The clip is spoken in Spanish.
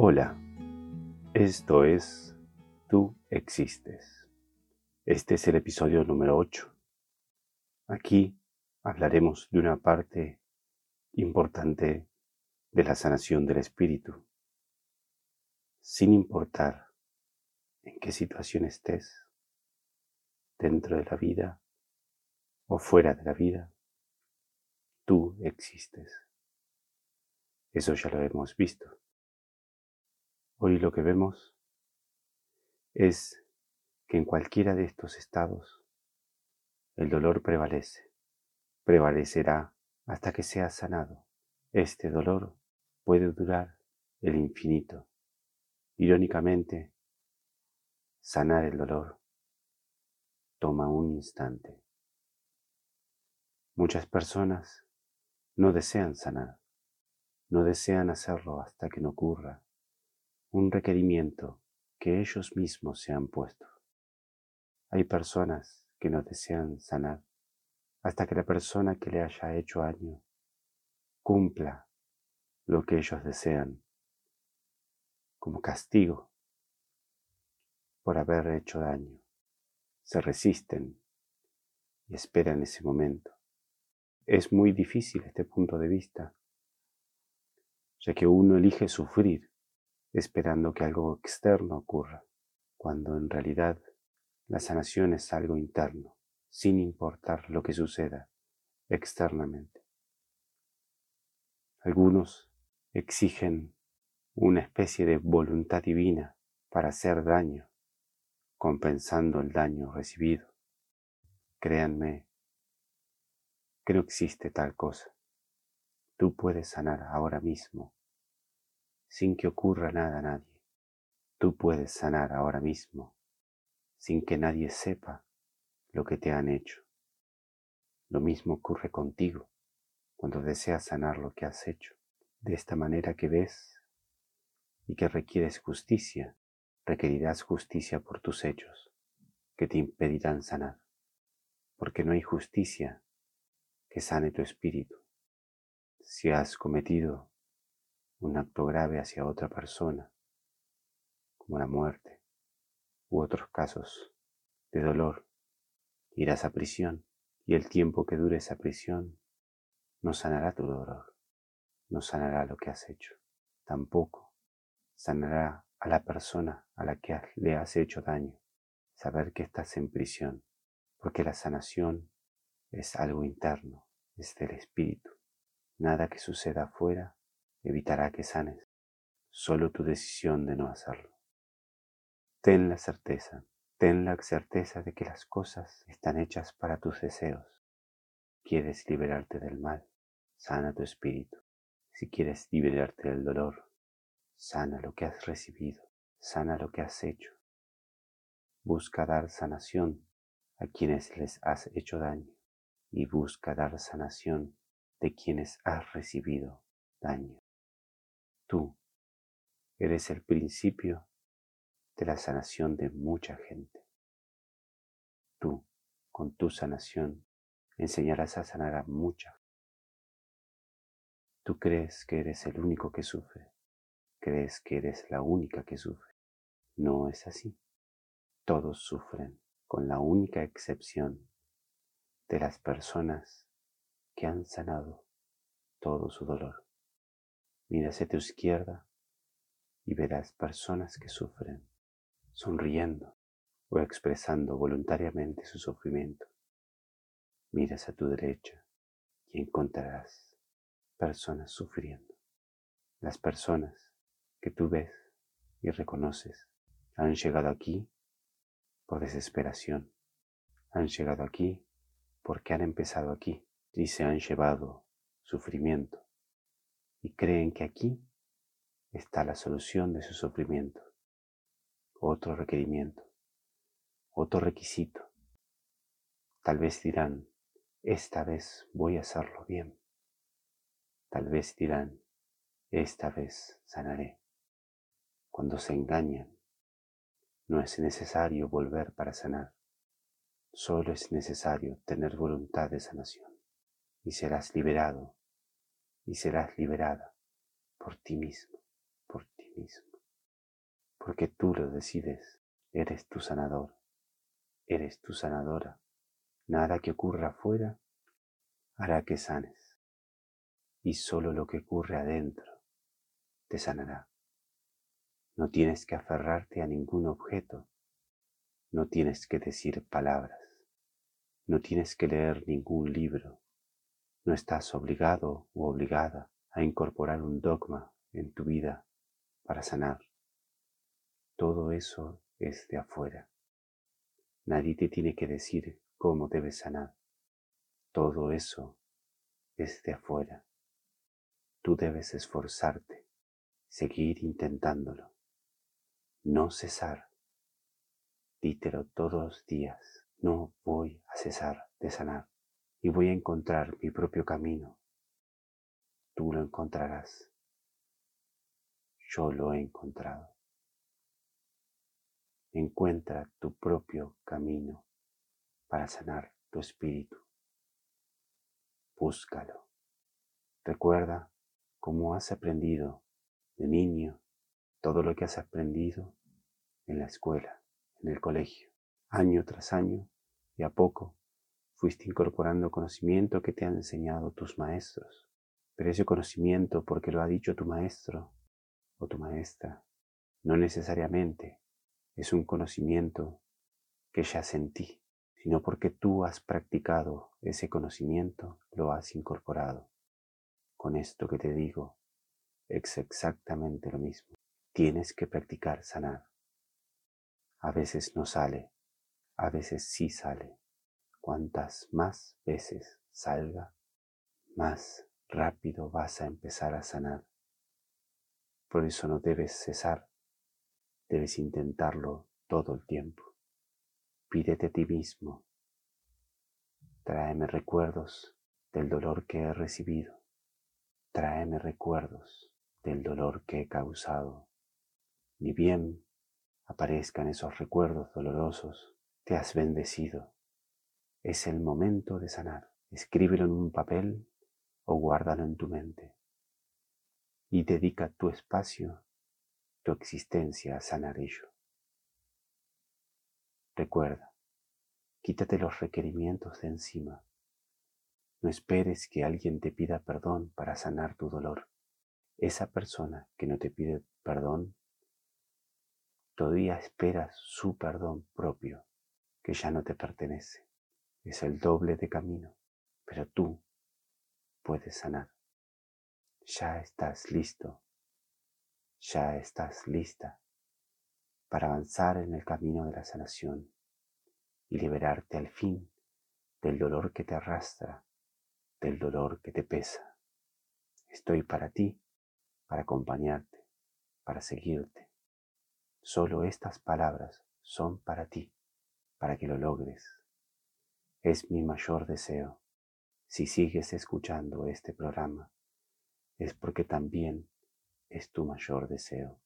Hola, esto es Tú existes. Este es el episodio número 8. Aquí hablaremos de una parte importante de la sanación del espíritu, sin importar en qué situación estés, dentro de la vida o fuera de la vida, tú existes. Eso ya lo hemos visto. Hoy lo que vemos es que en cualquiera de estos estados el dolor prevalece, prevalecerá hasta que sea sanado. Este dolor puede durar el infinito. Irónicamente, sanar el dolor toma un instante. Muchas personas no desean sanar, no desean hacerlo hasta que no ocurra un requerimiento que ellos mismos se han puesto. Hay personas que no desean sanar hasta que la persona que le haya hecho daño cumpla lo que ellos desean como castigo por haber hecho daño. Se resisten y esperan ese momento. Es muy difícil este punto de vista, ya que uno elige sufrir esperando que algo externo ocurra, cuando en realidad la sanación es algo interno, sin importar lo que suceda externamente. Algunos exigen una especie de voluntad divina para hacer daño, compensando el daño recibido. Créanme que no existe tal cosa. Tú puedes sanar ahora mismo sin que ocurra nada a nadie. Tú puedes sanar ahora mismo, sin que nadie sepa lo que te han hecho. Lo mismo ocurre contigo cuando deseas sanar lo que has hecho. De esta manera que ves y que requieres justicia, requerirás justicia por tus hechos, que te impedirán sanar, porque no hay justicia que sane tu espíritu. Si has cometido un acto grave hacia otra persona, como la muerte u otros casos de dolor, irás a prisión y el tiempo que dure esa prisión no sanará tu dolor, no sanará lo que has hecho, tampoco sanará a la persona a la que le has hecho daño, saber que estás en prisión, porque la sanación es algo interno, es del espíritu. Nada que suceda afuera evitará que sanes, solo tu decisión de no hacerlo. Ten la certeza, ten la certeza de que las cosas están hechas para tus deseos. ¿Quieres liberarte del mal? Sana tu espíritu. Si quieres liberarte del dolor, sana lo que has recibido, sana lo que has hecho. Busca dar sanación a quienes les has hecho daño y busca dar sanación de quienes has recibido daño. Tú eres el principio de la sanación de mucha gente. Tú, con tu sanación, enseñarás a sanar a mucha. Tú crees que eres el único que sufre, crees que eres la única que sufre. No es así. Todos sufren, con la única excepción de las personas que han sanado todo su dolor. Mira hacia tu izquierda y verás personas que sufren, sonriendo o expresando voluntariamente su sufrimiento. Miras a tu derecha y encontrarás personas sufriendo. Las personas que tú ves y reconoces han llegado aquí por desesperación. Han llegado aquí porque han empezado aquí y se han llevado sufrimiento y creen que aquí está la solución de su sufrimiento. Otro requerimiento, otro requisito. Tal vez dirán, esta vez voy a hacerlo bien. Tal vez dirán, esta vez sanaré. Cuando se engañan, no es necesario volver para sanar. Solo es necesario tener voluntad de sanación y serás liberado y serás liberada por ti mismo, por ti mismo. porque tú lo decides, eres tu sanador, eres tu sanadora. Nada que ocurra afuera hará que sanes, y solo lo que ocurre adentro te sanará. No tienes que aferrarte a ningún objeto, no tienes que decir palabras, no tienes que leer ningún libro, no estás obligado u obligada a incorporar un dogma en tu vida para sanar. Todo eso es de afuera. Nadie te tiene que decir cómo debes sanar. Todo eso es de afuera. Tú debes esforzarte, seguir intentándolo, no cesar. Dítelo todos los días, no voy a cesar de sanar y voy a encontrar mi propio camino. Tú lo encontrarás. Yo lo he encontrado. Encuentra tu propio camino para sanar tu espíritu. Búscalo. Recuerda cómo has aprendido de niño todo lo que has aprendido en la escuela, en el colegio, año tras año, y a poco fuiste incorporando conocimiento que te han enseñado tus maestros. Pero ese conocimiento, porque lo ha dicho tu maestro o tu maestra, no necesariamente es un conocimiento que ya sentí, sino porque tú has practicado ese conocimiento, lo has incorporado. Con esto que te digo, es exactamente lo mismo. Tienes que practicar sanar. A veces no sale, a veces sí sale. Cuantas más veces salga, más rápido vas a empezar a sanar. Por eso no debes cesar Debes intentarlo todo el tiempo. Pídete a ti mismo. Tráeme recuerdos del dolor que he recibido. Tráeme recuerdos del dolor que he causado. Ni bien aparezcan esos recuerdos dolorosos, te has bendecido. Es el momento de sanar. Escríbelo en un papel o guárdalo en tu mente. Y dedica tu espacio tu existencia a sanar ello. Recuerda, quítate los requerimientos de encima. No esperes que alguien te pida perdón para sanar tu dolor. Esa persona que no te pide perdón, todavía espera su perdón propio, que ya no te pertenece. Es el doble de camino, pero tú puedes sanar. Ya estás listo ya estás lista para avanzar en el camino de la sanación y liberarte al fin del dolor que te arrastra, del dolor que te pesa. Estoy para ti, para acompañarte, para seguirte. Solo estas palabras son para ti, para que lo logres. Es mi mayor deseo. Si sigues escuchando este programa, es porque también es tu mayor deseo.